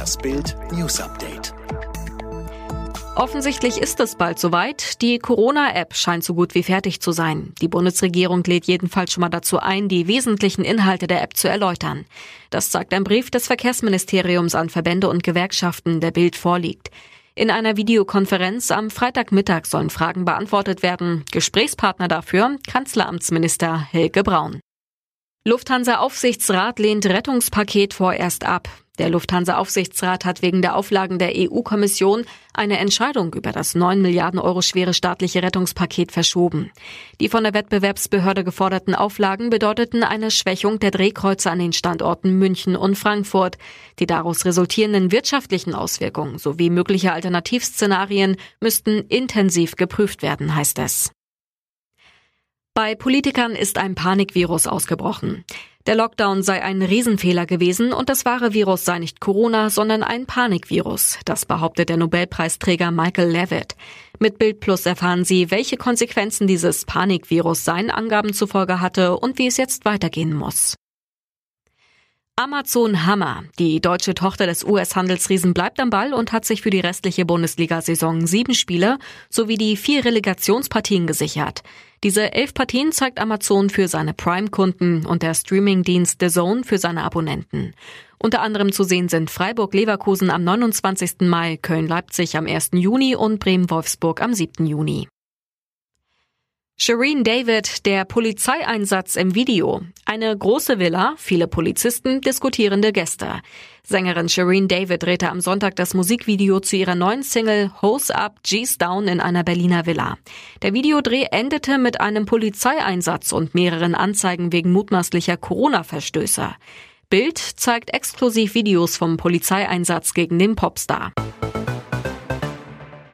Das Bild News Update. Offensichtlich ist es bald soweit. Die Corona-App scheint so gut wie fertig zu sein. Die Bundesregierung lädt jedenfalls schon mal dazu ein, die wesentlichen Inhalte der App zu erläutern. Das zeigt ein Brief des Verkehrsministeriums an Verbände und Gewerkschaften, der Bild vorliegt. In einer Videokonferenz am Freitagmittag sollen Fragen beantwortet werden. Gesprächspartner dafür Kanzleramtsminister Helge Braun. Lufthansa-Aufsichtsrat lehnt Rettungspaket vorerst ab. Der Lufthansa-Aufsichtsrat hat wegen der Auflagen der EU-Kommission eine Entscheidung über das 9 Milliarden Euro schwere staatliche Rettungspaket verschoben. Die von der Wettbewerbsbehörde geforderten Auflagen bedeuteten eine Schwächung der Drehkreuze an den Standorten München und Frankfurt. Die daraus resultierenden wirtschaftlichen Auswirkungen sowie mögliche Alternativszenarien müssten intensiv geprüft werden, heißt es. Bei Politikern ist ein Panikvirus ausgebrochen. Der Lockdown sei ein Riesenfehler gewesen und das wahre Virus sei nicht Corona, sondern ein Panikvirus. Das behauptet der Nobelpreisträger Michael Levitt. Mit Bild Plus erfahren Sie, welche Konsequenzen dieses Panikvirus seinen Angaben zufolge hatte und wie es jetzt weitergehen muss. Amazon Hammer. Die deutsche Tochter des US-Handelsriesen bleibt am Ball und hat sich für die restliche Bundesliga-Saison sieben Spiele sowie die vier Relegationspartien gesichert. Diese elf Partien zeigt Amazon für seine Prime-Kunden und der Streaming-Dienst The Zone für seine Abonnenten. Unter anderem zu sehen sind Freiburg-Leverkusen am 29. Mai, Köln-Leipzig am 1. Juni und Bremen-Wolfsburg am 7. Juni. Shireen David, der Polizeieinsatz im Video. Eine große Villa, viele Polizisten, diskutierende Gäste. Sängerin Shireen David drehte am Sonntag das Musikvideo zu ihrer neuen Single Hose Up, G's Down in einer Berliner Villa. Der Videodreh endete mit einem Polizeieinsatz und mehreren Anzeigen wegen mutmaßlicher Corona-Verstöße. Bild zeigt exklusiv Videos vom Polizeieinsatz gegen den Popstar.